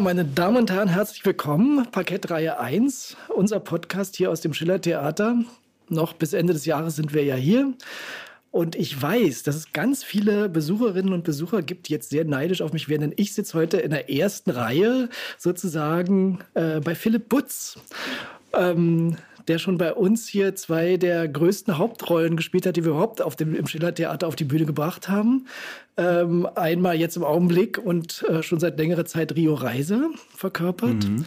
Meine Damen und Herren, herzlich willkommen. Parkettreihe 1, unser Podcast hier aus dem Schiller Theater. Noch bis Ende des Jahres sind wir ja hier. Und ich weiß, dass es ganz viele Besucherinnen und Besucher gibt, die jetzt sehr neidisch auf mich werden, denn ich sitze heute in der ersten Reihe sozusagen äh, bei Philipp Butz. Ähm, der schon bei uns hier zwei der größten Hauptrollen gespielt hat, die wir überhaupt auf dem, im Schillertheater auf die Bühne gebracht haben. Ähm, einmal jetzt im Augenblick und äh, schon seit längerer Zeit Rio Reise verkörpert. Mhm.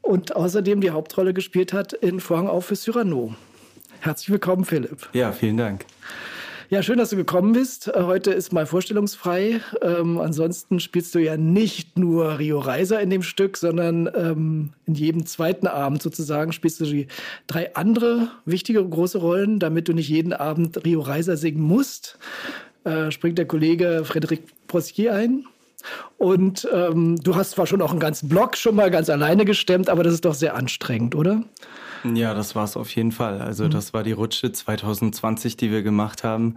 Und außerdem die Hauptrolle gespielt hat in Vorhang auf für Cyrano. Herzlich willkommen, Philipp. Ja, vielen Dank. Ja, schön, dass du gekommen bist. Äh, heute ist mal vorstellungsfrei. Ähm, ansonsten spielst du ja nicht nur Rio Reiser in dem Stück, sondern ähm, in jedem zweiten Abend sozusagen spielst du die drei andere wichtige große Rollen, damit du nicht jeden Abend Rio Reiser singen musst. Äh, springt der Kollege Frédéric Prossier ein. Und ähm, du hast zwar schon auch einen ganzen Block schon mal ganz alleine gestemmt, aber das ist doch sehr anstrengend, oder? Ja, das war es auf jeden Fall. Also mhm. das war die Rutsche 2020, die wir gemacht haben.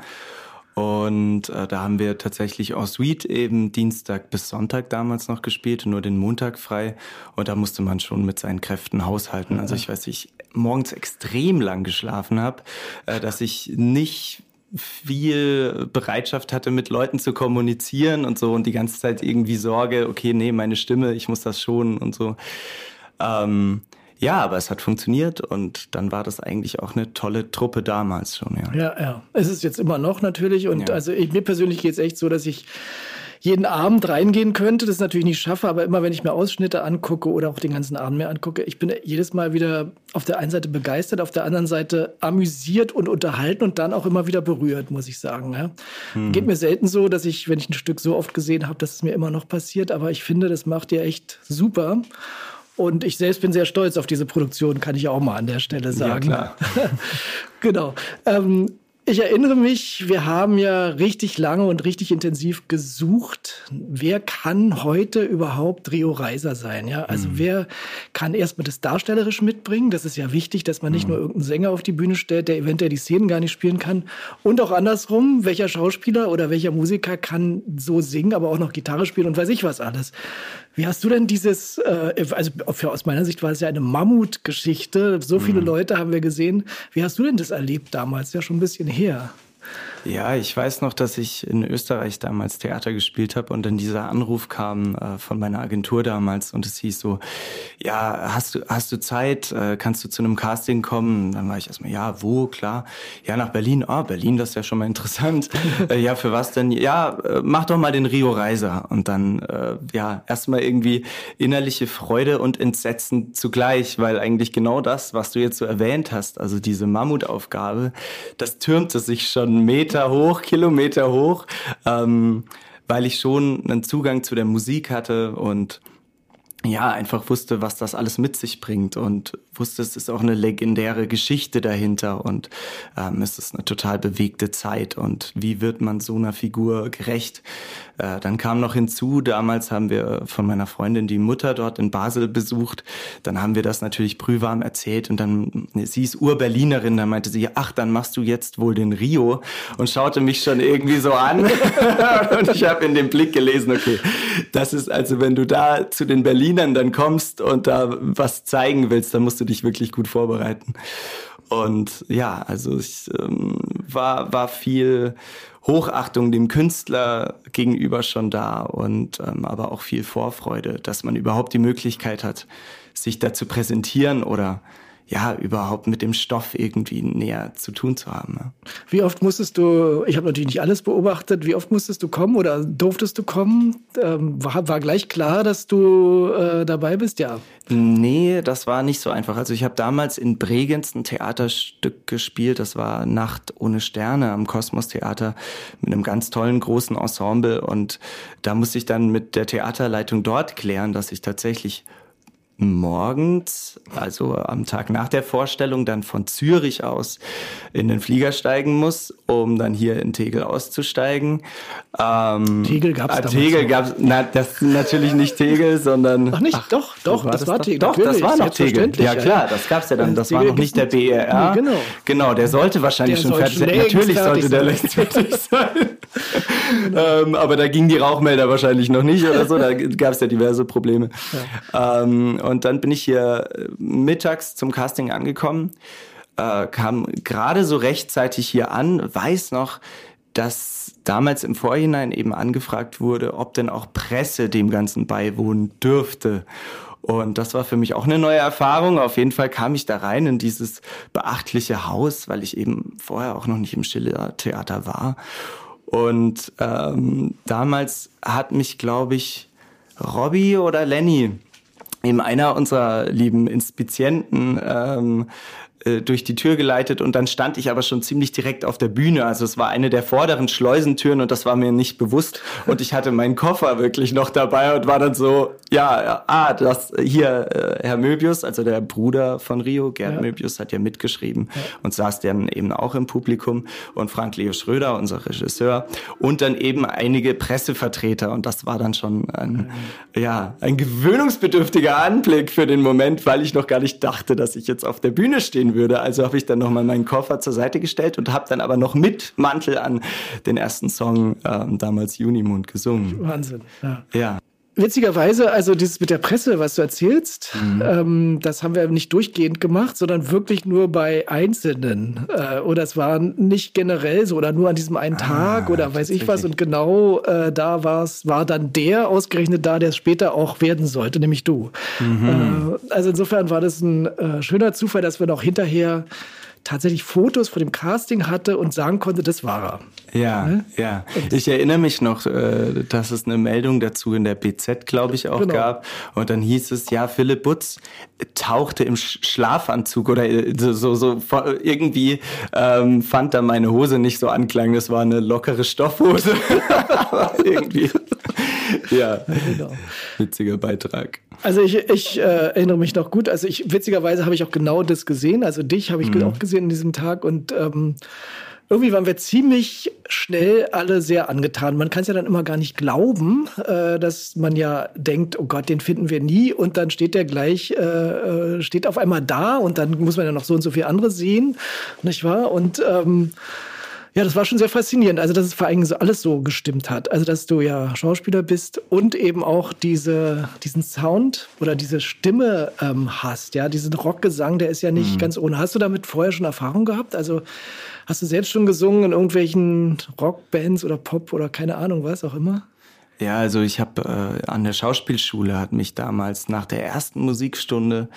Und äh, da haben wir tatsächlich en suite eben Dienstag bis Sonntag damals noch gespielt und nur den Montag frei. Und da musste man schon mit seinen Kräften haushalten. Also ich weiß, ich morgens extrem lang geschlafen habe, äh, dass ich nicht viel Bereitschaft hatte, mit Leuten zu kommunizieren und so und die ganze Zeit irgendwie Sorge, okay, nee, meine Stimme, ich muss das schonen und so. Ähm, ja, aber es hat funktioniert und dann war das eigentlich auch eine tolle Truppe damals schon, ja. Ja, ja. Es ist jetzt immer noch natürlich und ja. also ich, mir persönlich geht es echt so, dass ich jeden Abend reingehen könnte, das natürlich nicht schaffe, aber immer wenn ich mir Ausschnitte angucke oder auch den ganzen Abend mir angucke, ich bin jedes Mal wieder auf der einen Seite begeistert, auf der anderen Seite amüsiert und unterhalten und dann auch immer wieder berührt, muss ich sagen. Ja. Hm. Geht mir selten so, dass ich, wenn ich ein Stück so oft gesehen habe, dass es mir immer noch passiert, aber ich finde, das macht ihr echt super. Und ich selbst bin sehr stolz auf diese Produktion, kann ich auch mal an der Stelle sagen. Ja, klar. genau. Ähm, ich erinnere mich, wir haben ja richtig lange und richtig intensiv gesucht, wer kann heute überhaupt Rio Reiser sein? Ja, also mhm. wer kann erstmal das darstellerisch mitbringen? Das ist ja wichtig, dass man nicht mhm. nur irgendeinen Sänger auf die Bühne stellt, der eventuell die Szenen gar nicht spielen kann. Und auch andersrum, welcher Schauspieler oder welcher Musiker kann so singen, aber auch noch Gitarre spielen und weiß ich was alles. Wie hast du denn dieses, äh, also für, aus meiner Sicht war es ja eine Mammutgeschichte. So viele mhm. Leute haben wir gesehen. Wie hast du denn das erlebt damals? Ja, schon ein bisschen her. Ja, ich weiß noch, dass ich in Österreich damals Theater gespielt habe und dann dieser Anruf kam äh, von meiner Agentur damals und es hieß so, ja, hast du, hast du Zeit, äh, kannst du zu einem Casting kommen? Dann war ich erstmal, ja, wo, klar. Ja, nach Berlin. Ah, oh, Berlin, das ist ja schon mal interessant. äh, ja, für was denn? Ja, äh, mach doch mal den Rio Reiser. Und dann, äh, ja, erstmal irgendwie innerliche Freude und Entsetzen zugleich, weil eigentlich genau das, was du jetzt so erwähnt hast, also diese Mammutaufgabe, das türmte sich schon Meter Meter hoch, Kilometer hoch, ähm, weil ich schon einen Zugang zu der Musik hatte und ja, einfach wusste, was das alles mit sich bringt und wusste, es ist auch eine legendäre Geschichte dahinter und ähm, es ist eine total bewegte Zeit und wie wird man so einer Figur gerecht? Äh, dann kam noch hinzu, damals haben wir von meiner Freundin die Mutter dort in Basel besucht, dann haben wir das natürlich brühwarm erzählt und dann, sie ist Ur-Berlinerin, dann meinte sie, ach, dann machst du jetzt wohl den Rio und schaute mich schon irgendwie so an und ich habe in dem Blick gelesen, okay, das ist also, wenn du da zu den Berlinern dann kommst und da was zeigen willst, dann musst du du dich wirklich gut vorbereiten. Und ja, also es ähm, war, war viel Hochachtung dem Künstler gegenüber schon da und ähm, aber auch viel Vorfreude, dass man überhaupt die Möglichkeit hat, sich da zu präsentieren oder ja, überhaupt mit dem Stoff irgendwie näher zu tun zu haben. Ja. Wie oft musstest du, ich habe natürlich nicht alles beobachtet, wie oft musstest du kommen oder durftest du kommen? Ähm, war, war gleich klar, dass du äh, dabei bist, ja? Nee, das war nicht so einfach. Also ich habe damals in Bregenz ein Theaterstück gespielt, das war Nacht ohne Sterne am Kosmos Theater mit einem ganz tollen großen Ensemble und da musste ich dann mit der Theaterleitung dort klären, dass ich tatsächlich morgens, also am Tag nach der Vorstellung, dann von Zürich aus in den Flieger steigen muss, um dann hier in Tegel auszusteigen. Ähm, Tegel gab es äh, Tegel gab es, na, das natürlich nicht Tegel, sondern... Ach nicht, ach, doch, doch, das, das war Tegel. Doch, das war noch Tegel. Ja klar, das gab es ja dann, das war noch nicht der BER. Nee, genau. genau, der sollte wahrscheinlich der schon fertig sein. Natürlich sollte der längst fertig sein. ähm, aber da gingen die Rauchmelder wahrscheinlich noch nicht oder so, da gab es ja diverse Probleme. Ja. Ähm, und dann bin ich hier äh, mittags zum Casting angekommen, äh, kam gerade so rechtzeitig hier an, weiß noch, dass damals im Vorhinein eben angefragt wurde, ob denn auch Presse dem Ganzen beiwohnen dürfte. Und das war für mich auch eine neue Erfahrung. Auf jeden Fall kam ich da rein in dieses beachtliche Haus, weil ich eben vorher auch noch nicht im Schiller Theater war. Und ähm, damals hat mich, glaube ich, Robbie oder Lenny eben einer unserer lieben Inspizienten ähm, äh, durch die Tür geleitet und dann stand ich aber schon ziemlich direkt auf der Bühne. Also es war eine der vorderen Schleusentüren und das war mir nicht bewusst. Und ich hatte meinen Koffer wirklich noch dabei und war dann so, ja, ah, das hier, äh, Herr Möbius, also der Bruder von Rio, Gerd ja. Möbius, hat ja mitgeschrieben ja. und saß dann eben auch im Publikum. Und Frank Leo Schröder, unser Regisseur, und dann eben einige Pressevertreter. Und das war dann schon ein, mhm. ja, ein gewöhnungsbedürftiger Anblick für den Moment, weil ich noch gar nicht dachte, dass ich jetzt auf der Bühne stehen würde. Also habe ich dann nochmal meinen Koffer zur Seite gestellt und habe dann aber noch mit Mantel an den ersten Song ähm, damals Junimund gesungen. Wahnsinn. Ja. ja. Witzigerweise, also dieses mit der Presse, was du erzählst, mhm. ähm, das haben wir nicht durchgehend gemacht, sondern wirklich nur bei Einzelnen. Äh, oder es war nicht generell so oder nur an diesem einen ah, Tag oder weiß ich was. Und genau äh, da war's, war dann der ausgerechnet da, der es später auch werden sollte, nämlich du. Mhm. Äh, also insofern war das ein äh, schöner Zufall, dass wir noch hinterher tatsächlich Fotos von dem Casting hatte und sagen konnte, das war er. Ja, ne? ja. Ich erinnere mich noch, äh, dass es eine Meldung dazu in der BZ, glaube ich, auch genau. gab. Und dann hieß es, ja, Philipp Butz tauchte im Schlafanzug oder äh, so, so irgendwie ähm, fand da meine Hose nicht so anklang. Das war eine lockere Stoffhose. irgendwie. Ja, genau. witziger Beitrag. Also ich, ich äh, erinnere mich noch gut. Also ich witzigerweise habe ich auch genau das gesehen. Also dich habe ich mhm. auch gesehen in diesem Tag und ähm, irgendwie waren wir ziemlich schnell alle sehr angetan. Man kann es ja dann immer gar nicht glauben, äh, dass man ja denkt, oh Gott, den finden wir nie und dann steht der gleich, äh, äh steht auf einmal da und dann muss man ja noch so und so viel andere sehen, nicht wahr? Und ähm, ja, das war schon sehr faszinierend. Also, dass es vor allem so alles so gestimmt hat. Also, dass du ja Schauspieler bist und eben auch diese, diesen Sound oder diese Stimme ähm, hast. Ja, diesen Rockgesang, der ist ja nicht mhm. ganz ohne. Hast du damit vorher schon Erfahrung gehabt? Also, hast du selbst schon gesungen in irgendwelchen Rockbands oder Pop oder keine Ahnung was auch immer? Ja, also ich habe äh, an der Schauspielschule hat mich damals nach der ersten Musikstunde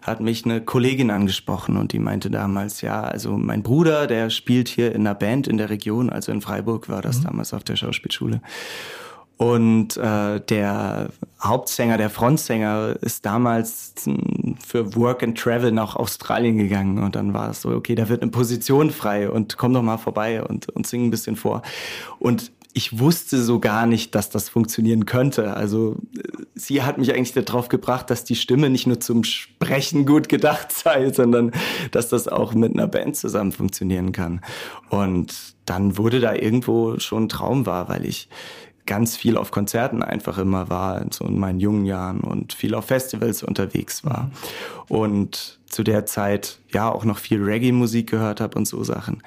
hat mich eine Kollegin angesprochen und die meinte damals, ja, also mein Bruder, der spielt hier in einer Band in der Region, also in Freiburg war das mhm. damals auf der Schauspielschule. Und äh, der Hauptsänger, der Frontsänger, ist damals für Work and Travel nach Australien gegangen. Und dann war es so, okay, da wird eine Position frei und komm doch mal vorbei und, und sing ein bisschen vor. Und ich wusste so gar nicht, dass das funktionieren könnte. Also sie hat mich eigentlich darauf gebracht, dass die Stimme nicht nur zum Sprechen gut gedacht sei, sondern dass das auch mit einer Band zusammen funktionieren kann. Und dann wurde da irgendwo schon ein Traum war, weil ich ganz viel auf Konzerten einfach immer war, so in meinen jungen Jahren und viel auf Festivals unterwegs war. Und zu der Zeit ja auch noch viel Reggae-Musik gehört habe und so Sachen.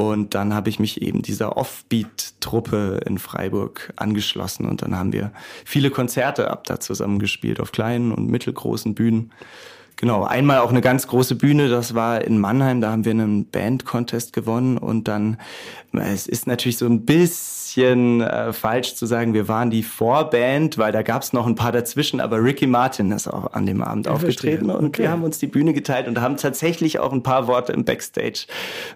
Und dann habe ich mich eben dieser Offbeat-Truppe in Freiburg angeschlossen und dann haben wir viele Konzerte ab da zusammengespielt auf kleinen und mittelgroßen Bühnen. Genau, einmal auch eine ganz große Bühne, das war in Mannheim, da haben wir einen Band-Contest gewonnen und dann, es ist natürlich so ein bisschen äh, falsch zu sagen, wir waren die Vorband, weil da gab es noch ein paar dazwischen, aber Ricky Martin ist auch an dem Abend ich aufgetreten verstehe. und okay. wir haben uns die Bühne geteilt und haben tatsächlich auch ein paar Worte im Backstage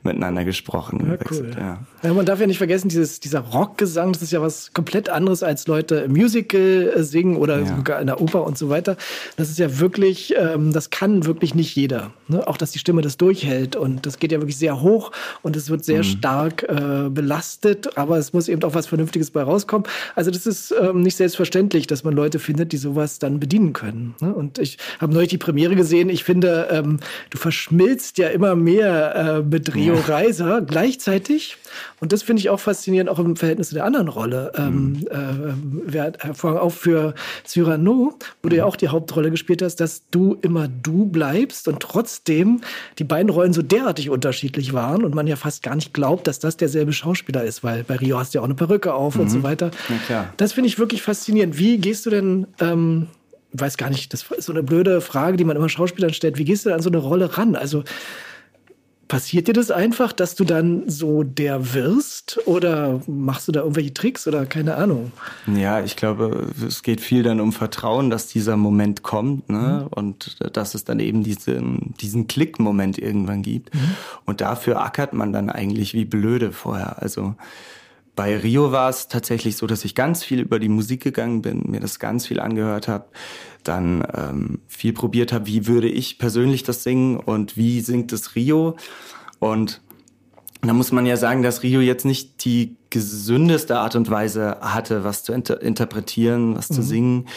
miteinander gesprochen. Ja, cool. ja. ja, man darf ja nicht vergessen, dieses, dieser Rockgesang, das ist ja was komplett anderes als Leute im Musical äh, singen oder sogar in der Oper und so weiter. Das ist ja wirklich, ähm, das kann wirklich nicht jeder. Ne? Auch, dass die Stimme das durchhält. Und das geht ja wirklich sehr hoch und es wird sehr mhm. stark äh, belastet, aber es muss eben auch was Vernünftiges bei rauskommen. Also das ist ähm, nicht selbstverständlich, dass man Leute findet, die sowas dann bedienen können. Ne? Und ich habe neulich die Premiere gesehen. Ich finde, ähm, du verschmilzt ja immer mehr äh, mit Rio ja. Reiser gleichzeitig. Und das finde ich auch faszinierend, auch im Verhältnis zu der anderen Rolle. Ähm, mhm. Ähm, äh, hervorragend auch für Cyrano, wo mhm. du ja auch die Hauptrolle gespielt hast, dass du immer du bleibst und trotzdem die beiden Rollen so derartig unterschiedlich waren und man ja fast gar nicht glaubt, dass das derselbe Schauspieler ist, weil bei Rio hast du ja auch eine Perücke auf mhm. und so mhm. weiter. Ja, das finde ich wirklich faszinierend. Wie gehst du denn ähm, weiß gar nicht, das ist so eine blöde Frage, die man immer Schauspielern stellt. Wie gehst du an so eine Rolle ran? Also passiert dir das einfach, dass du dann so der wirst oder machst du da irgendwelche Tricks oder keine Ahnung? Ja, ich glaube, es geht viel dann um Vertrauen, dass dieser Moment kommt ne? Mhm. und dass es dann eben diesen, diesen Klick-Moment irgendwann gibt. Mhm. Und dafür ackert man dann eigentlich wie blöde vorher. Also bei Rio war es tatsächlich so, dass ich ganz viel über die Musik gegangen bin, mir das ganz viel angehört habe, dann ähm, viel probiert habe, wie würde ich persönlich das singen und wie singt es Rio. Und da muss man ja sagen, dass Rio jetzt nicht die gesündeste Art und Weise hatte, was zu inter interpretieren, was mhm. zu singen.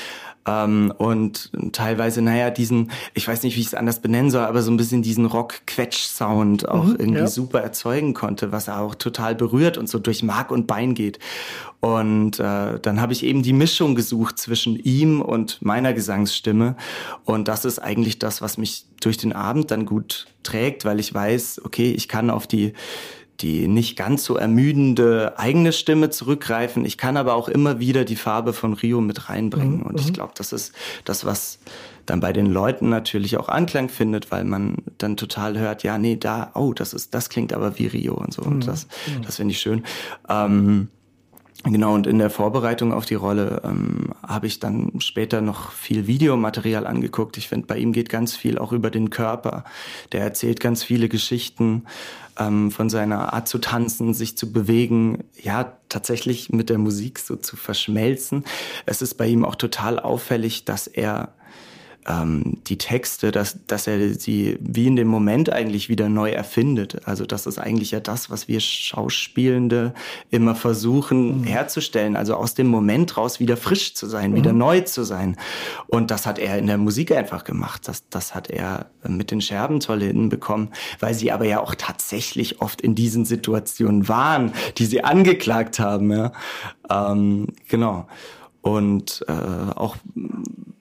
Ähm, und teilweise, naja, diesen, ich weiß nicht, wie ich es anders benennen soll, aber so ein bisschen diesen Rock-Quetsch-Sound auch mhm, irgendwie ja. super erzeugen konnte, was er auch total berührt und so durch Mark und Bein geht. Und äh, dann habe ich eben die Mischung gesucht zwischen ihm und meiner Gesangsstimme. Und das ist eigentlich das, was mich durch den Abend dann gut trägt, weil ich weiß, okay, ich kann auf die die nicht ganz so ermüdende eigene Stimme zurückgreifen. Ich kann aber auch immer wieder die Farbe von Rio mit reinbringen. Mhm. Und ich mhm. glaube, das ist das, was dann bei den Leuten natürlich auch Anklang findet, weil man dann total hört, ja, nee, da, oh, das ist, das klingt aber wie Rio und so. Und mhm. das, mhm. das finde ich schön. Ähm, Genau, und in der Vorbereitung auf die Rolle ähm, habe ich dann später noch viel Videomaterial angeguckt. Ich finde, bei ihm geht ganz viel auch über den Körper. Der erzählt ganz viele Geschichten ähm, von seiner Art zu tanzen, sich zu bewegen, ja, tatsächlich mit der Musik so zu verschmelzen. Es ist bei ihm auch total auffällig, dass er ähm, die Texte, dass, dass er sie wie in dem Moment eigentlich wieder neu erfindet. Also das ist eigentlich ja das, was wir Schauspielende immer versuchen mhm. herzustellen. Also aus dem Moment raus wieder frisch zu sein, mhm. wieder neu zu sein. Und das hat er in der Musik einfach gemacht. Das, das hat er mit den Scherben toll hinbekommen, weil sie aber ja auch tatsächlich oft in diesen Situationen waren, die sie angeklagt haben. Ja. Ähm, genau. Und äh, auch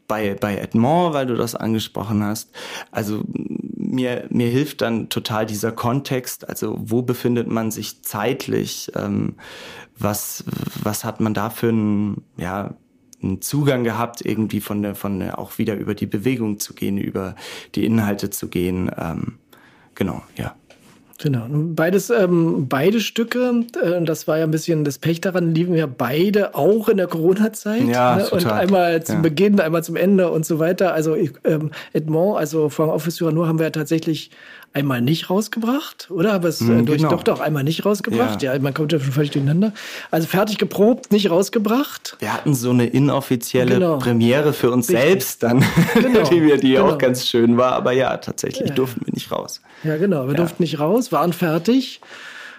bei, bei Edmond, weil du das angesprochen hast. Also mir, mir hilft dann total dieser Kontext, also wo befindet man sich zeitlich, ähm, was, was hat man da für einen, ja, einen Zugang gehabt, irgendwie von der, von der, auch wieder über die Bewegung zu gehen, über die Inhalte zu gehen. Ähm, genau, ja. Genau. Beides, ähm, beide Stücke, äh, das war ja ein bisschen das Pech daran, liefen ja beide auch in der Corona-Zeit. Ja, ne? total. Und einmal zum ja. Beginn, einmal zum Ende und so weiter. Also ähm, Edmond, also Frank Office nur haben wir ja tatsächlich einmal nicht rausgebracht, oder? Aber es mm, durch genau. doch doch einmal nicht rausgebracht. Ja. ja, man kommt ja schon völlig durcheinander. Also fertig geprobt, nicht rausgebracht. Wir hatten so eine inoffizielle genau. Premiere für uns Richtig. selbst dann, genau. die, wir, die genau. auch ganz schön war. Aber ja, tatsächlich durften wir nicht raus. Ja, genau. Wir durften nicht raus, waren fertig.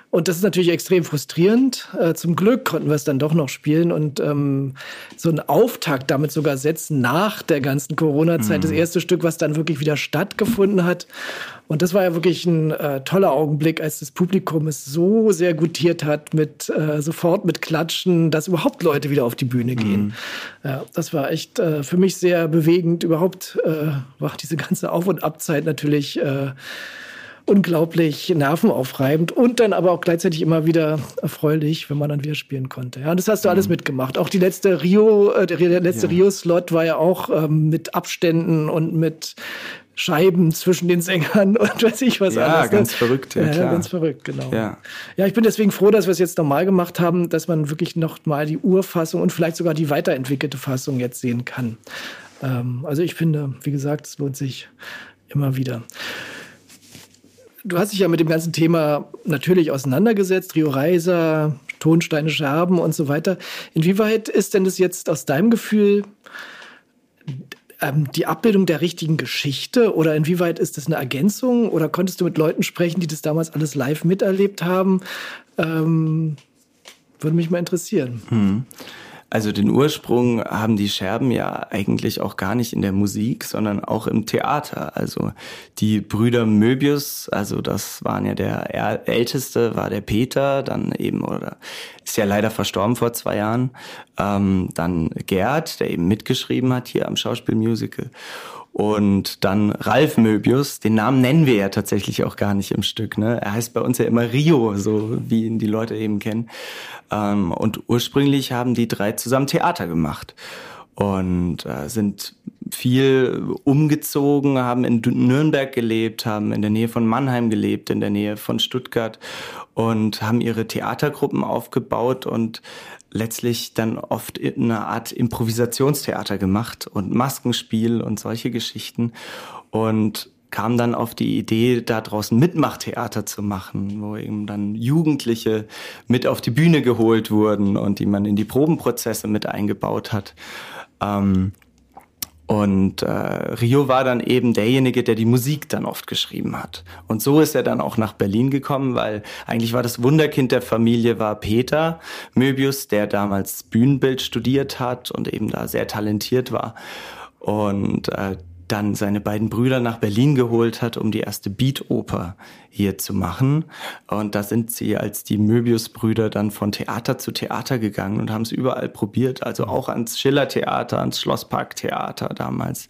Und das ist natürlich extrem frustrierend. Äh, zum Glück konnten wir es dann doch noch spielen und ähm, so einen Auftakt damit sogar setzen nach der ganzen Corona-Zeit. Mhm. Das erste Stück, was dann wirklich wieder stattgefunden hat. Und das war ja wirklich ein äh, toller Augenblick, als das Publikum es so sehr gutiert hat, mit äh, sofort mit Klatschen, dass überhaupt Leute wieder auf die Bühne gehen. Mhm. Ja, das war echt äh, für mich sehr bewegend. Überhaupt äh, war diese ganze Auf- und Abzeit natürlich äh, unglaublich nervenaufreibend und dann aber auch gleichzeitig immer wieder erfreulich, wenn man dann wieder spielen konnte. Ja, und das hast du mhm. alles mitgemacht. Auch die letzte Rio, äh, der letzte ja. Rio-Slot war ja auch ähm, mit Abständen und mit Scheiben zwischen den Sängern und weiß ich was ja, anderes. Ja, ganz verrückt, ja, ja ganz verrückt, genau. Ja. ja, ich bin deswegen froh, dass wir es jetzt normal gemacht haben, dass man wirklich noch mal die Urfassung und vielleicht sogar die weiterentwickelte Fassung jetzt sehen kann. Ähm, also ich finde, wie gesagt, es lohnt sich immer wieder du hast dich ja mit dem ganzen Thema natürlich auseinandergesetzt, Rio Reiser, Tonsteine, Scherben und so weiter. Inwieweit ist denn das jetzt aus deinem Gefühl ähm, die Abbildung der richtigen Geschichte oder inwieweit ist das eine Ergänzung oder konntest du mit Leuten sprechen, die das damals alles live miterlebt haben? Ähm, würde mich mal interessieren. Hm. Also den Ursprung haben die Scherben ja eigentlich auch gar nicht in der Musik, sondern auch im Theater. Also die Brüder Möbius, also das waren ja der älteste, war der Peter, dann eben, oder ist ja leider verstorben vor zwei Jahren, ähm, dann Gerd, der eben mitgeschrieben hat hier am Schauspielmusical. Und dann Ralf Möbius, den Namen nennen wir ja tatsächlich auch gar nicht im Stück. Ne? Er heißt bei uns ja immer Rio, so wie ihn die Leute eben kennen. Ähm, und ursprünglich haben die drei zusammen Theater gemacht und äh, sind viel umgezogen, haben in Nürnberg gelebt, haben in der Nähe von Mannheim gelebt, in der Nähe von Stuttgart und haben ihre Theatergruppen aufgebaut und letztlich dann oft eine Art Improvisationstheater gemacht und Maskenspiel und solche Geschichten und kam dann auf die Idee, da draußen Mitmachtheater zu machen, wo eben dann Jugendliche mit auf die Bühne geholt wurden und die man in die Probenprozesse mit eingebaut hat. Ähm, und äh, Rio war dann eben derjenige, der die Musik dann oft geschrieben hat. Und so ist er dann auch nach Berlin gekommen, weil eigentlich war das Wunderkind der Familie war Peter Möbius, der damals Bühnenbild studiert hat und eben da sehr talentiert war. Und äh, dann seine beiden Brüder nach Berlin geholt hat, um die erste Beat-Oper hier zu machen. Und da sind sie als die Möbius-Brüder dann von Theater zu Theater gegangen und haben es überall probiert, also auch ans Schiller-Theater, ans Schlosspark-Theater damals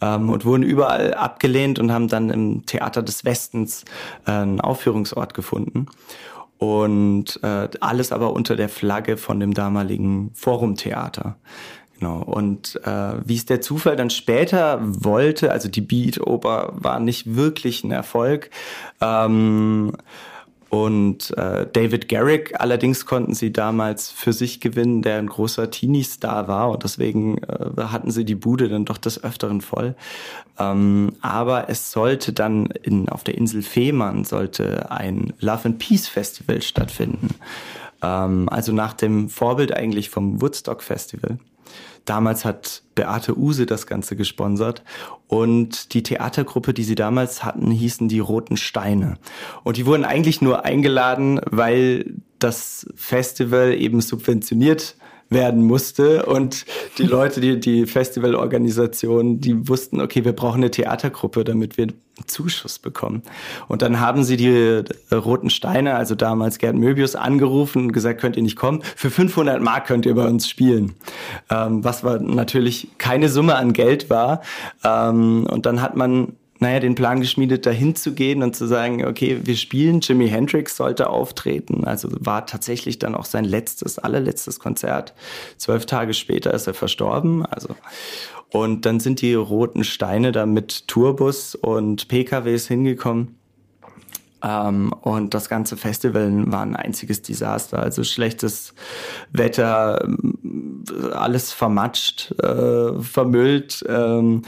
ähm, und wurden überall abgelehnt und haben dann im Theater des Westens äh, einen Aufführungsort gefunden und äh, alles aber unter der Flagge von dem damaligen Forum-Theater. Genau. Und äh, wie es der Zufall dann später wollte, also die Beat-Oper war nicht wirklich ein Erfolg. Ähm, und äh, David Garrick allerdings konnten sie damals für sich gewinnen, der ein großer Teenie-Star war und deswegen äh, hatten sie die Bude dann doch des Öfteren voll. Ähm, aber es sollte dann in, auf der Insel Fehmarn sollte ein Love and Peace Festival stattfinden. Ähm, also nach dem Vorbild eigentlich vom Woodstock Festival. Damals hat Beate Use das Ganze gesponsert und die Theatergruppe, die sie damals hatten, hießen die Roten Steine. Und die wurden eigentlich nur eingeladen, weil das Festival eben subventioniert werden musste. Und die Leute, die, die Festivalorganisation, die wussten, okay, wir brauchen eine Theatergruppe, damit wir Zuschuss bekommen. Und dann haben sie die äh, Roten Steine, also damals Gerd Möbius, angerufen und gesagt, könnt ihr nicht kommen? Für 500 Mark könnt ihr bei uns spielen. Ähm, was war natürlich keine Summe an Geld war. Ähm, und dann hat man naja, den Plan geschmiedet, dahin zu gehen und zu sagen, okay, wir spielen, Jimi Hendrix sollte auftreten. Also war tatsächlich dann auch sein letztes, allerletztes Konzert. Zwölf Tage später ist er verstorben. Also und dann sind die roten Steine da mit Tourbus und PKWs hingekommen. Ähm, und das ganze Festival war ein einziges Desaster. Also schlechtes Wetter, alles vermatscht, äh, vermüllt. Ähm,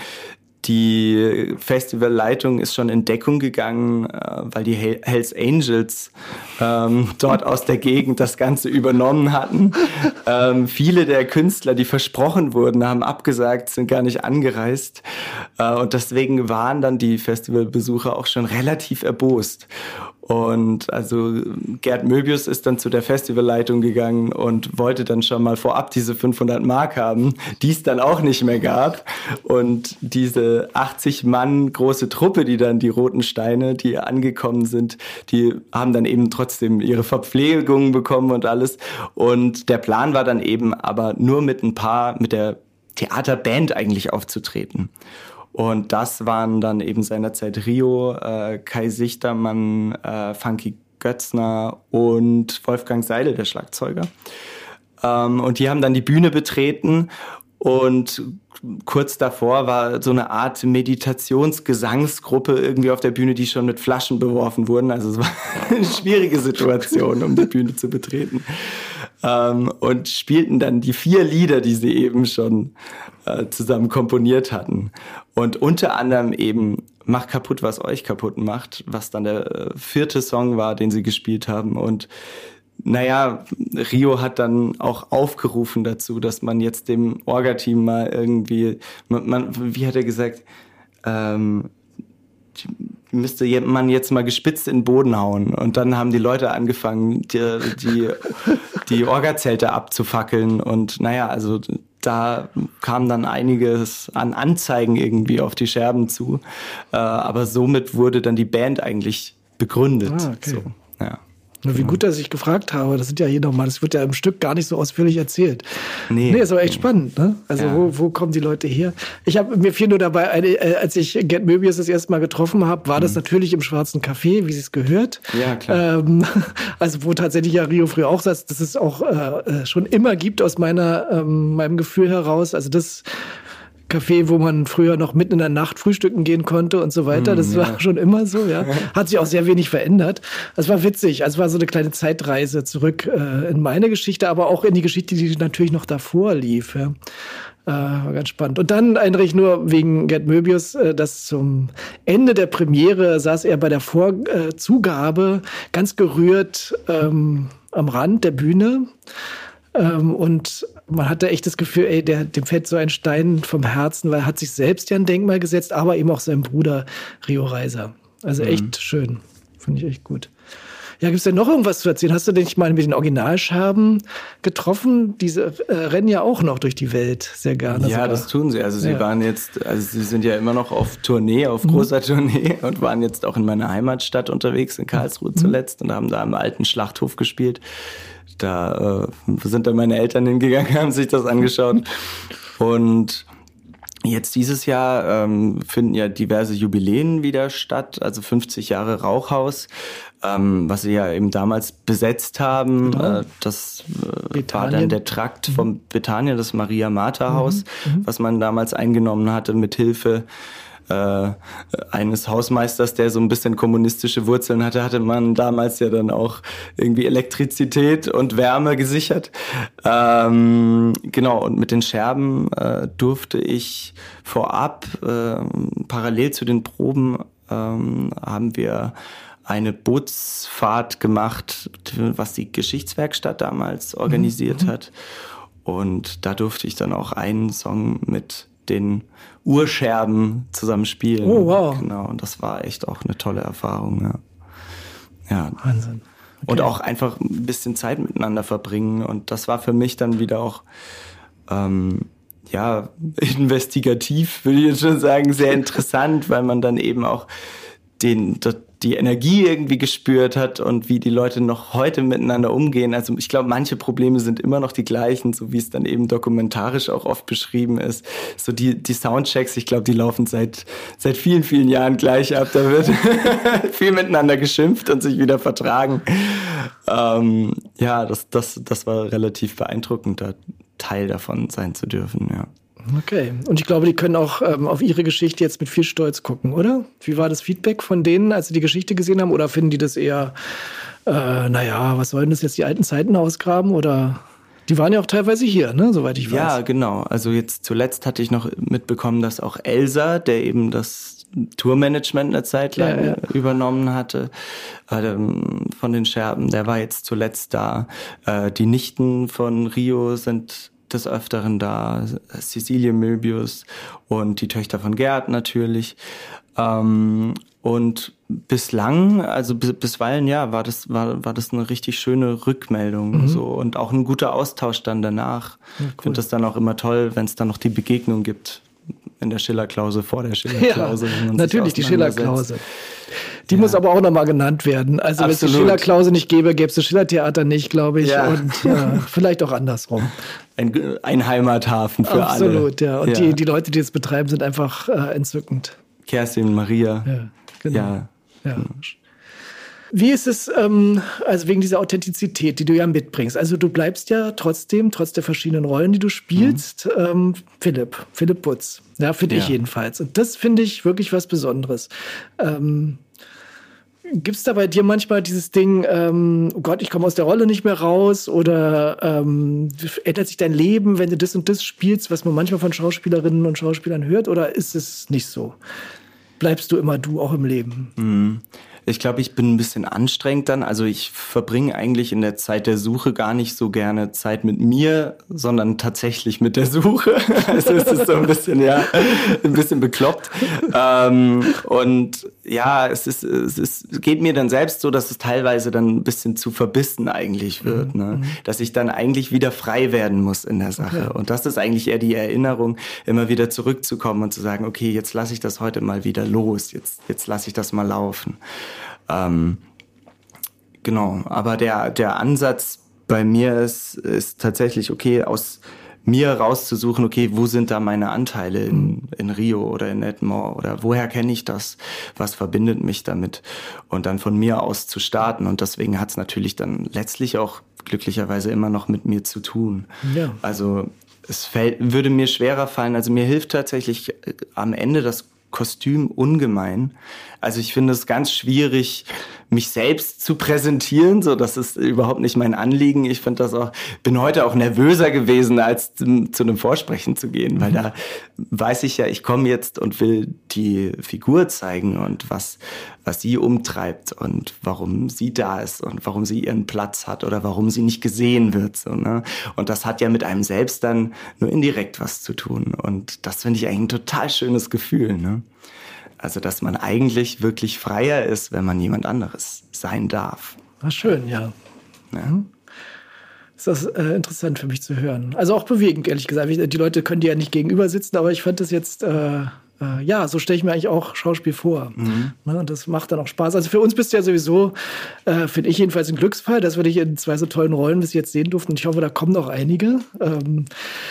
die Festivalleitung ist schon in Deckung gegangen, äh, weil die Hells Angels ähm, dort aus der Gegend das Ganze übernommen hatten. Ähm, viele der Künstler, die versprochen wurden, haben abgesagt, sind gar nicht angereist. Äh, und deswegen waren dann die Festivalbesucher auch schon relativ erbost. Und also Gerd Möbius ist dann zu der Festivalleitung gegangen und wollte dann schon mal vorab diese 500 Mark haben, die es dann auch nicht mehr gab. Und diese 80 Mann große Truppe, die dann die Roten Steine, die angekommen sind, die haben dann eben trotzdem ihre Verpflegung bekommen und alles. Und der Plan war dann eben aber nur mit ein paar, mit der Theaterband eigentlich aufzutreten. Und das waren dann eben seinerzeit Rio, äh, Kai Sichtermann, äh, Funky Götzner und Wolfgang Seidel, der Schlagzeuger. Ähm, und die haben dann die Bühne betreten und kurz davor war so eine Art Meditationsgesangsgruppe irgendwie auf der Bühne, die schon mit Flaschen beworfen wurden. Also es war eine schwierige Situation, um die Bühne zu betreten. Ähm, und spielten dann die vier Lieder, die sie eben schon äh, zusammen komponiert hatten. Und unter anderem eben Macht kaputt, was euch kaputt macht, was dann der äh, vierte Song war, den sie gespielt haben. Und naja, Rio hat dann auch aufgerufen dazu, dass man jetzt dem Orga-Team mal irgendwie, man, man, wie hat er gesagt, ähm, müsste man jetzt mal gespitzt in den Boden hauen. Und dann haben die Leute angefangen, die, die, die Orga-Zelte abzufackeln. Und naja, also da kam dann einiges an Anzeigen irgendwie auf die Scherben zu. Äh, aber somit wurde dann die Band eigentlich begründet. Ah, okay. so, ja. Wie gut, dass ich gefragt habe. Das sind ja hier nochmal, das wird ja im Stück gar nicht so ausführlich erzählt. Nee. Nee, ist aber echt spannend, ne? Also, ja. wo, wo kommen die Leute her? Ich habe mir fiel nur dabei, äh, als ich Get Möbius das erste Mal getroffen habe, war das mhm. natürlich im Schwarzen Café, wie es gehört. Ja, klar. Ähm, also, wo tatsächlich ja Rio früher auch saß, dass es auch äh, äh, schon immer gibt aus meiner, ähm, meinem Gefühl heraus. Also, das Café, wo man früher noch mitten in der Nacht frühstücken gehen konnte und so weiter. Das mm, ja. war schon immer so, ja. Hat sich auch sehr wenig verändert. Das war witzig. Also es war so eine kleine Zeitreise zurück äh, in meine Geschichte, aber auch in die Geschichte, die natürlich noch davor lief. Ja. Äh, war ganz spannend. Und dann eigentlich nur wegen Gerd Möbius, äh, dass zum Ende der Premiere saß er bei der Vorzugabe ganz gerührt ähm, am Rand der Bühne. Ähm, und man hat da echt das Gefühl, ey, der, dem fällt so ein Stein vom Herzen, weil er hat sich selbst ja ein Denkmal gesetzt, aber eben auch seinem Bruder Rio Reiser. Also mhm. echt schön. Finde ich echt gut. Ja, gibt es denn noch irgendwas zu erzählen? Hast du dich mal mit den Originalscherben getroffen? Diese äh, rennen ja auch noch durch die Welt sehr gerne. Ja, sogar. das tun sie. Also sie ja. waren jetzt, also sie sind ja immer noch auf Tournee, auf mhm. großer mhm. Tournee und waren jetzt auch in meiner Heimatstadt unterwegs, in Karlsruhe mhm. zuletzt und haben da im alten Schlachthof gespielt. Da äh, sind dann meine Eltern hingegangen, haben sich das angeschaut. Und Jetzt dieses Jahr ähm, finden ja diverse Jubiläen wieder statt, also 50 Jahre Rauchhaus, ähm, was sie ja eben damals besetzt haben. Genau. Äh, das äh, war dann der Trakt mhm. vom Bethanien, das Maria-Martha-Haus, mhm. mhm. was man damals eingenommen hatte mit Hilfe äh, eines Hausmeisters, der so ein bisschen kommunistische Wurzeln hatte, hatte man damals ja dann auch irgendwie Elektrizität und Wärme gesichert. Ähm, genau, und mit den Scherben äh, durfte ich vorab, äh, parallel zu den Proben, ähm, haben wir eine Bootsfahrt gemacht, was die Geschichtswerkstatt damals organisiert mhm. hat. Und da durfte ich dann auch einen Song mit den Urscherben zusammen spielen. Oh, wow. Genau, und das war echt auch eine tolle Erfahrung, ja. Ja. Wahnsinn. Okay. Und auch einfach ein bisschen Zeit miteinander verbringen. Und das war für mich dann wieder auch, ähm, ja, investigativ, würde ich jetzt schon sagen, sehr interessant, weil man dann eben auch den, die Energie irgendwie gespürt hat und wie die Leute noch heute miteinander umgehen. Also ich glaube, manche Probleme sind immer noch die gleichen, so wie es dann eben dokumentarisch auch oft beschrieben ist. So die, die Soundchecks, ich glaube, die laufen seit, seit vielen, vielen Jahren gleich ab. Da wird viel miteinander geschimpft und sich wieder vertragen. Ähm, ja, das, das, das war relativ beeindruckend, da Teil davon sein zu dürfen, ja. Okay. Und ich glaube, die können auch ähm, auf ihre Geschichte jetzt mit viel Stolz gucken, oder? Wie war das Feedback von denen, als sie die Geschichte gesehen haben? Oder finden die das eher, äh, naja, was sollen das jetzt die alten Zeiten ausgraben? Oder die waren ja auch teilweise hier, ne, soweit ich weiß. Ja, genau. Also jetzt zuletzt hatte ich noch mitbekommen, dass auch Elsa, der eben das Tourmanagement eine Zeit lang ja, ja. übernommen hatte, äh, von den Scherben, der war jetzt zuletzt da. Äh, die Nichten von Rio sind des Öfteren da, Cecilie Möbius und die Töchter von Gerd natürlich. Ähm, und bislang, also bisweilen ja, war das war war das eine richtig schöne Rückmeldung mhm. so und auch ein guter Austausch dann danach. Ja, cool. Ich finde das dann auch immer toll, wenn es dann noch die Begegnung gibt in der Schillerklause vor der Schillerklause. Ja, natürlich die Schillerklause. Die ja. muss aber auch nochmal genannt werden. Also wenn es die Schillerklause nicht gäbe, gäbe es das Schillertheater nicht, glaube ich. Ja. Und äh, vielleicht auch andersrum. Ein, ein Heimathafen für Absolut, alle. Absolut, ja. Und ja. Die, die Leute, die es betreiben, sind einfach äh, entzückend. Kerstin, Maria. Ja, genau. Ja. ja. Wie ist es, ähm, also wegen dieser Authentizität, die du ja mitbringst? Also du bleibst ja trotzdem, trotz der verschiedenen Rollen, die du spielst, mhm. ähm, Philipp, Philipp Butz. Ja, finde ja. ich jedenfalls. Und das finde ich wirklich was Besonderes. Ähm, Gibt es da bei dir manchmal dieses Ding, ähm, oh Gott, ich komme aus der Rolle nicht mehr raus oder ähm, ändert sich dein Leben, wenn du das und das spielst, was man manchmal von Schauspielerinnen und Schauspielern hört oder ist es nicht so? Bleibst du immer du auch im Leben? Mhm. Ich glaube, ich bin ein bisschen anstrengend dann. Also ich verbringe eigentlich in der Zeit der Suche gar nicht so gerne Zeit mit mir, sondern tatsächlich mit der Suche. also es ist so ein bisschen, ja, ein bisschen bekloppt. Ähm, und ja, es ist, es ist, geht mir dann selbst so, dass es teilweise dann ein bisschen zu verbissen eigentlich wird. Mhm. Ne? Mhm. Dass ich dann eigentlich wieder frei werden muss in der Sache. Okay. Und das ist eigentlich eher die Erinnerung, immer wieder zurückzukommen und zu sagen, okay, jetzt lasse ich das heute mal wieder los. Jetzt, jetzt lasse ich das mal laufen. Ähm, genau, aber der, der Ansatz bei mir ist, ist tatsächlich, okay, aus mir rauszusuchen, okay, wo sind da meine Anteile in, in Rio oder in Edmore oder woher kenne ich das? Was verbindet mich damit? Und dann von mir aus zu starten. Und deswegen hat es natürlich dann letztlich auch glücklicherweise immer noch mit mir zu tun. Ja. Also es fällt, würde mir schwerer fallen. Also mir hilft tatsächlich äh, am Ende das Kostüm ungemein. Also ich finde es ganz schwierig, mich selbst zu präsentieren. So, das ist überhaupt nicht mein Anliegen. Ich finde das auch, bin heute auch nervöser gewesen, als zu, zu einem Vorsprechen zu gehen, weil mhm. da weiß ich ja, ich komme jetzt und will die Figur zeigen und was, was sie umtreibt und warum sie da ist und warum sie ihren Platz hat oder warum sie nicht gesehen wird. So, ne? Und das hat ja mit einem selbst dann nur indirekt was zu tun. Und das finde ich eigentlich ein total schönes Gefühl. Ne? Also, dass man eigentlich wirklich freier ist, wenn man jemand anderes sein darf. War schön, ja. ja. Mhm. Ist das äh, interessant für mich zu hören. Also auch bewegend, ehrlich gesagt. Die Leute können dir ja nicht gegenüber sitzen, aber ich fand das jetzt äh, äh, ja, so stelle ich mir eigentlich auch Schauspiel vor. Mhm. Ne, und das macht dann auch Spaß. Also für uns bist du ja sowieso, äh, finde ich jedenfalls ein Glücksfall, dass wir dich in zwei so tollen Rollen bis jetzt sehen durften. Und ich hoffe, da kommen noch einige. Ähm,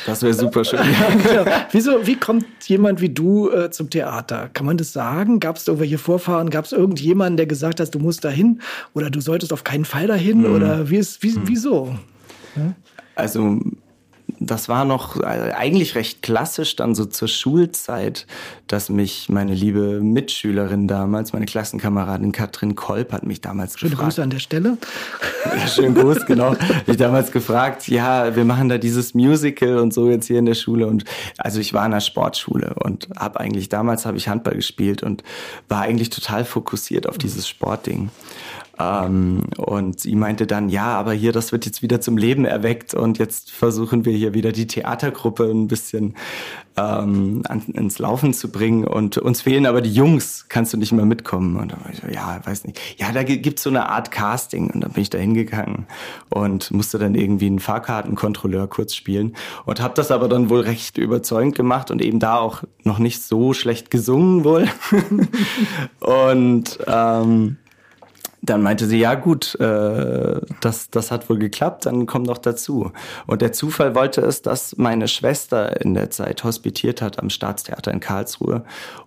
das wäre super schön. genau. Wieso, wie kommt jemand wie du äh, zum Theater? Kann man das sagen? Gab es irgendwelche Vorfahren? Gab es irgendjemanden, der gesagt hat, du musst dahin oder du solltest auf keinen Fall dahin? Mhm. Oder wie ist, wie, mhm. wieso? Ja? Also das war noch äh, eigentlich recht klassisch dann so zur Schulzeit, dass mich meine liebe Mitschülerin damals, meine Klassenkameradin Katrin Kolb hat mich damals Schöne gefragt. Grüße an der Stelle. Ja, schönen Gruß, genau. mich damals gefragt, ja, wir machen da dieses Musical und so jetzt hier in der Schule und also ich war in der Sportschule und habe eigentlich damals habe ich Handball gespielt und war eigentlich total fokussiert auf dieses Sportding. Ähm, und sie meinte dann, ja, aber hier, das wird jetzt wieder zum Leben erweckt und jetzt versuchen wir hier wieder die Theatergruppe ein bisschen ähm, an, ins Laufen zu bringen und uns fehlen aber die Jungs, kannst du nicht mehr mitkommen? Und da war ich so, ja, weiß nicht. Ja, da gibt's so eine Art Casting und dann bin ich da hingegangen und musste dann irgendwie einen Fahrkartenkontrolleur kurz spielen und habe das aber dann wohl recht überzeugend gemacht und eben da auch noch nicht so schlecht gesungen wohl. und ähm, dann meinte sie, ja gut, äh, das, das hat wohl geklappt, dann komm doch dazu. Und der Zufall wollte es, dass meine Schwester in der Zeit hospitiert hat am Staatstheater in Karlsruhe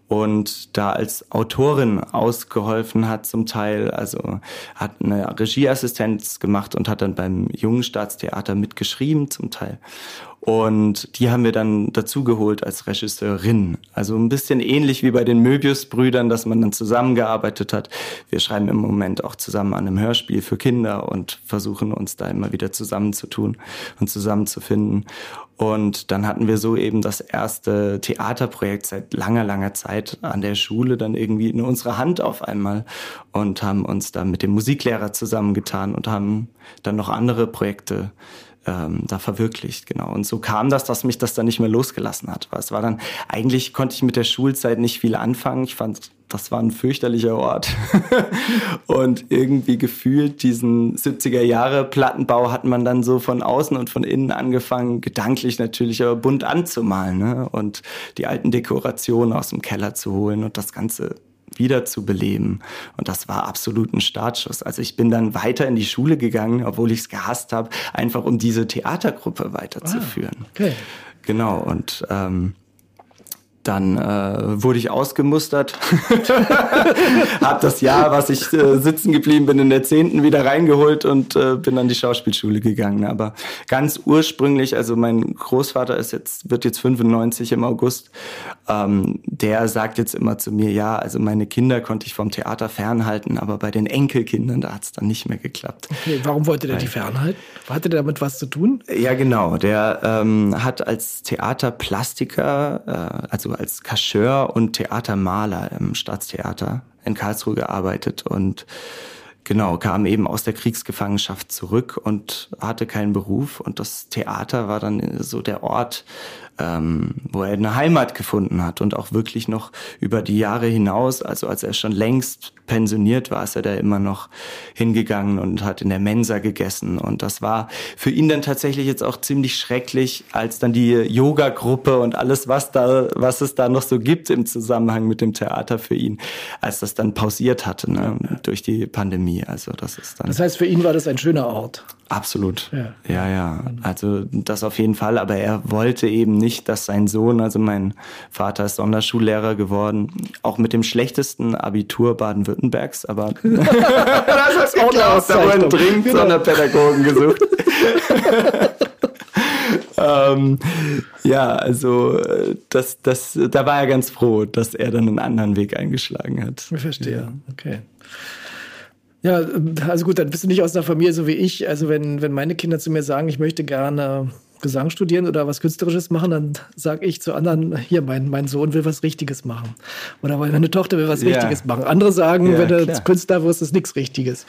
und da als Autorin ausgeholfen hat zum Teil, also hat eine Regieassistenz gemacht und hat dann beim Jungen Staatstheater mitgeschrieben zum Teil. Und die haben wir dann dazugeholt als Regisseurin. Also ein bisschen ähnlich wie bei den Möbius-Brüdern, dass man dann zusammengearbeitet hat. Wir schreiben im Moment auch zusammen an einem Hörspiel für Kinder und versuchen uns da immer wieder zusammenzutun und zusammenzufinden. Und dann hatten wir so eben das erste Theaterprojekt seit langer, langer Zeit an der Schule dann irgendwie in unsere Hand auf einmal und haben uns da mit dem Musiklehrer zusammengetan und haben dann noch andere Projekte ähm, da verwirklicht, genau. Und so kam das, dass mich das dann nicht mehr losgelassen hat. Weil es war dann, eigentlich konnte ich mit der Schulzeit nicht viel anfangen. Ich fand, das war ein fürchterlicher Ort. und irgendwie gefühlt diesen 70er Jahre Plattenbau hat man dann so von außen und von innen angefangen, gedanklich natürlich aber bunt anzumalen, ne? Und die alten Dekorationen aus dem Keller zu holen und das Ganze wieder zu beleben. Und das war absolut ein Startschuss. Also ich bin dann weiter in die Schule gegangen, obwohl ich es gehasst habe, einfach um diese Theatergruppe weiterzuführen. Ah, okay. Genau, und ähm, dann äh, wurde ich ausgemustert, habe das Jahr, was ich äh, sitzen geblieben bin, in der zehnten wieder reingeholt und äh, bin an die Schauspielschule gegangen. Aber ganz ursprünglich, also mein Großvater ist jetzt wird jetzt 95 im August, ähm, der sagt jetzt immer zu mir, ja, also meine Kinder konnte ich vom Theater fernhalten, aber bei den Enkelkindern da hat es dann nicht mehr geklappt. Okay, warum wollte der die fernhalten? Hatte der damit was zu tun? Ja, genau. Der ähm, hat als Theaterplastiker, äh, also als Kascheur und Theatermaler im Staatstheater in Karlsruhe gearbeitet und genau, kam eben aus der Kriegsgefangenschaft zurück und hatte keinen Beruf. Und das Theater war dann so der Ort, ähm, wo er eine Heimat gefunden hat und auch wirklich noch über die Jahre hinaus, also als er schon längst pensioniert war, ist er da immer noch hingegangen und hat in der Mensa gegessen. Und das war für ihn dann tatsächlich jetzt auch ziemlich schrecklich, als dann die Yoga-Gruppe und alles, was da, was es da noch so gibt im Zusammenhang mit dem Theater für ihn, als das dann pausiert hatte, ne, durch die Pandemie. Also das ist dann. Das heißt, für ihn war das ein schöner Ort. Absolut. Ja. ja, ja. Also das auf jeden Fall. Aber er wollte eben nicht, dass sein Sohn, also mein Vater ist Sonderschullehrer geworden, auch mit dem schlechtesten Abitur Baden-Württembergs, aber das ist auch geklappt, da wurden dringend genau. Sonderpädagogen gesucht. ähm, ja, also das, das, da war er ganz froh, dass er dann einen anderen Weg eingeschlagen hat. Ich verstehe, ja. okay. Ja, also gut, dann bist du nicht aus einer Familie so wie ich. Also wenn, wenn meine Kinder zu mir sagen, ich möchte gerne Gesang studieren oder was Künstlerisches machen, dann sage ich zu anderen, hier, mein, mein Sohn will was Richtiges machen. Oder meine Tochter will was ja. Richtiges machen. Andere sagen, ja, wenn du klar. Künstler wirst, ist nichts Richtiges.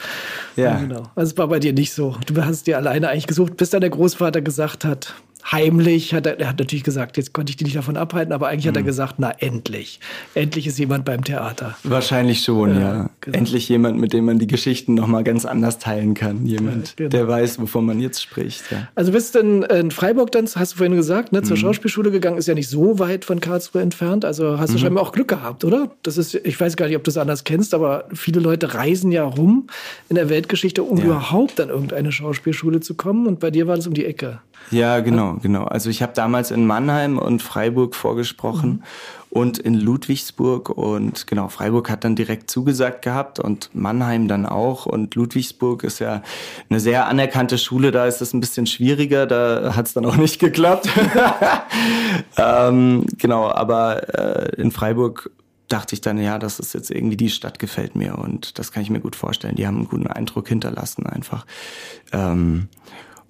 Ja. ja. genau. Also es war bei dir nicht so. Du hast dir alleine eigentlich gesucht, bis dann der Großvater gesagt hat, heimlich hat er, er hat natürlich gesagt, jetzt konnte ich die nicht davon abhalten, aber eigentlich hat er hm. gesagt, na endlich. Endlich ist jemand beim Theater. Wahrscheinlich schon, ja. ja. Genau. Endlich jemand, mit dem man die Geschichten nochmal ganz anders teilen kann. Jemand, ja, genau. der weiß, wovon man jetzt spricht. Ja. Also bist du in, in Freiburg dann, hast du vorhin gesagt, ne, zur mhm. Schauspielschule gegangen, ist ja nicht so weit von Karlsruhe entfernt. Also hast du mhm. scheinbar auch Glück gehabt, oder? Das ist, ich weiß gar nicht, ob du es anders kennst, aber viele Leute reisen ja rum in der Weltgeschichte, um überhaupt an irgendeine Schauspielschule zu kommen. Und bei dir war das um die Ecke. Ja, genau, genau. Also ich habe damals in Mannheim und Freiburg vorgesprochen mhm. und in Ludwigsburg und genau, Freiburg hat dann direkt zugesagt gehabt und Mannheim dann auch und Ludwigsburg ist ja eine sehr anerkannte Schule, da ist es ein bisschen schwieriger, da hat es dann auch nicht geklappt. ähm, genau, aber äh, in Freiburg dachte ich dann, ja, das ist jetzt irgendwie die Stadt gefällt mir und das kann ich mir gut vorstellen. Die haben einen guten Eindruck hinterlassen einfach. Ähm,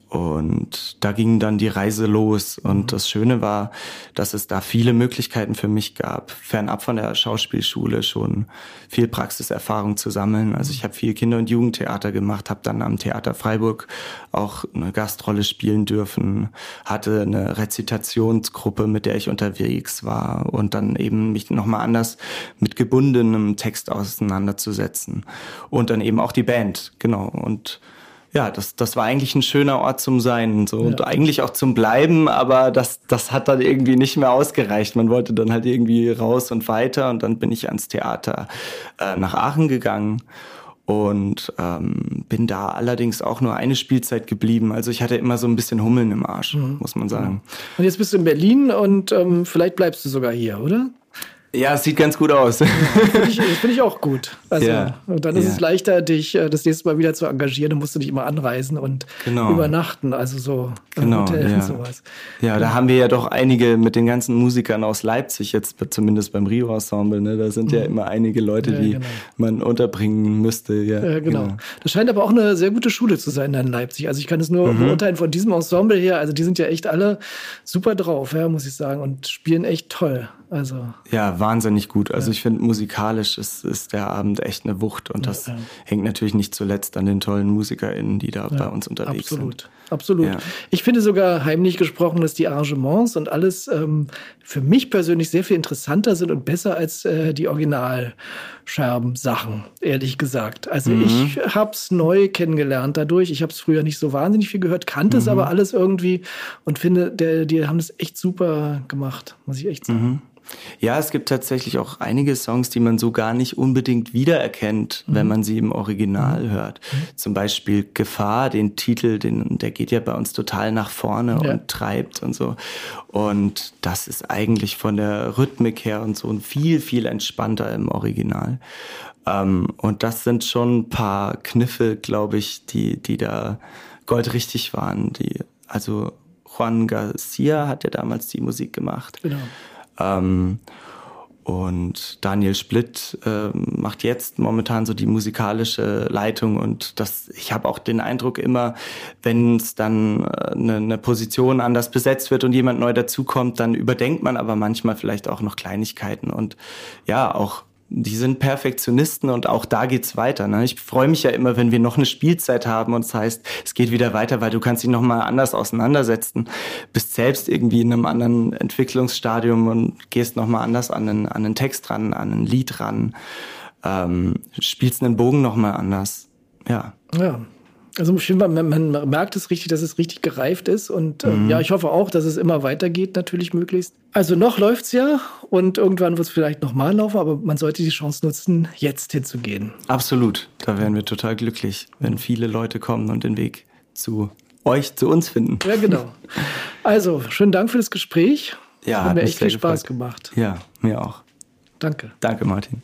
und da ging dann die Reise los. Und mhm. das Schöne war, dass es da viele Möglichkeiten für mich gab, fernab von der Schauspielschule schon viel Praxiserfahrung zu sammeln. Also ich habe viel Kinder- und Jugendtheater gemacht, habe dann am Theater Freiburg auch eine Gastrolle spielen dürfen, hatte eine Rezitationsgruppe, mit der ich unterwegs war und dann eben mich nochmal anders mit gebundenem Text auseinanderzusetzen. Und dann eben auch die Band, genau. Und ja, das, das war eigentlich ein schöner Ort zum Sein so, ja. und eigentlich auch zum Bleiben, aber das, das hat dann irgendwie nicht mehr ausgereicht. Man wollte dann halt irgendwie raus und weiter und dann bin ich ans Theater äh, nach Aachen gegangen und ähm, bin da allerdings auch nur eine Spielzeit geblieben. Also ich hatte immer so ein bisschen Hummeln im Arsch, mhm. muss man sagen. Und jetzt bist du in Berlin und ähm, vielleicht bleibst du sogar hier, oder? Ja, es sieht ganz gut aus. Ja, Finde ich, find ich, auch gut. Also, ja. Und dann ist ja. es leichter, dich äh, das nächste Mal wieder zu engagieren. Dann musst du nicht immer anreisen und genau. übernachten. Also so genau, Hotel ja. und sowas. Ja, da haben wir ja doch einige mit den ganzen Musikern aus Leipzig, jetzt zumindest beim Rio-Ensemble. Ne? Da sind mhm. ja immer einige Leute, die genau. man unterbringen müsste. Ja, genau. genau. Das scheint aber auch eine sehr gute Schule zu sein in Leipzig. Also ich kann es nur mhm. beurteilen von diesem Ensemble her. Also die sind ja echt alle super drauf, ja, muss ich sagen, und spielen echt toll. Also ja, wahnsinnig gut. Also ja. ich finde, musikalisch ist, ist der Abend echt eine Wucht und das ja, ja. hängt natürlich nicht zuletzt an den tollen MusikerInnen, die da bei uns unterwegs absolut, sind. Absolut. Ja. Ich finde sogar heimlich gesprochen, dass die Arrangements und alles ähm, für mich persönlich sehr viel interessanter sind und besser als äh, die Originalscherben-Sachen, ehrlich gesagt. Also mhm. ich habe es neu kennengelernt dadurch. Ich habe es früher nicht so wahnsinnig viel gehört, kannte mhm. es aber alles irgendwie und finde, der, die haben es echt super gemacht, muss ich echt sagen. Mhm. Ja, es gibt tatsächlich auch einige Songs, die man so gar nicht unbedingt wiedererkennt, mhm. wenn man sie im Original mhm. hört. Mhm. Zum Beispiel Gefahr, den Titel, den, der geht ja bei uns total nach vorne ja. und treibt und so. Und das ist eigentlich von der Rhythmik her und so viel, viel entspannter im Original. Ähm, und das sind schon ein paar Kniffe, glaube ich, die, die da goldrichtig waren. Die, also Juan Garcia hat ja damals die Musik gemacht. Genau. Ähm, und Daniel Splitt äh, macht jetzt momentan so die musikalische Leitung. Und das, ich habe auch den Eindruck immer, wenn es dann äh, eine, eine Position anders besetzt wird und jemand neu dazukommt, dann überdenkt man aber manchmal vielleicht auch noch Kleinigkeiten. Und ja, auch die sind Perfektionisten und auch da geht's weiter. Ne? Ich freue mich ja immer, wenn wir noch eine Spielzeit haben und es das heißt, es geht wieder weiter, weil du kannst dich nochmal anders auseinandersetzen, bist selbst irgendwie in einem anderen Entwicklungsstadium und gehst nochmal anders an einen, an einen Text ran, an ein Lied ran, ähm, spielst einen Bogen nochmal anders. Ja. Ja, also man, man, merkt es richtig, dass es richtig gereift ist. Und äh, mhm. ja, ich hoffe auch, dass es immer weitergeht, natürlich möglichst. Also noch läuft's ja und irgendwann wird es vielleicht nochmal laufen, aber man sollte die Chance nutzen, jetzt hinzugehen. Absolut. Da wären wir total glücklich, wenn viele Leute kommen und den Weg zu euch, zu uns finden. Ja, genau. Also, schönen Dank für das Gespräch. Ja, hat mir echt viel Spaß gefreut. gemacht. Ja, mir auch. Danke. Danke, Martin.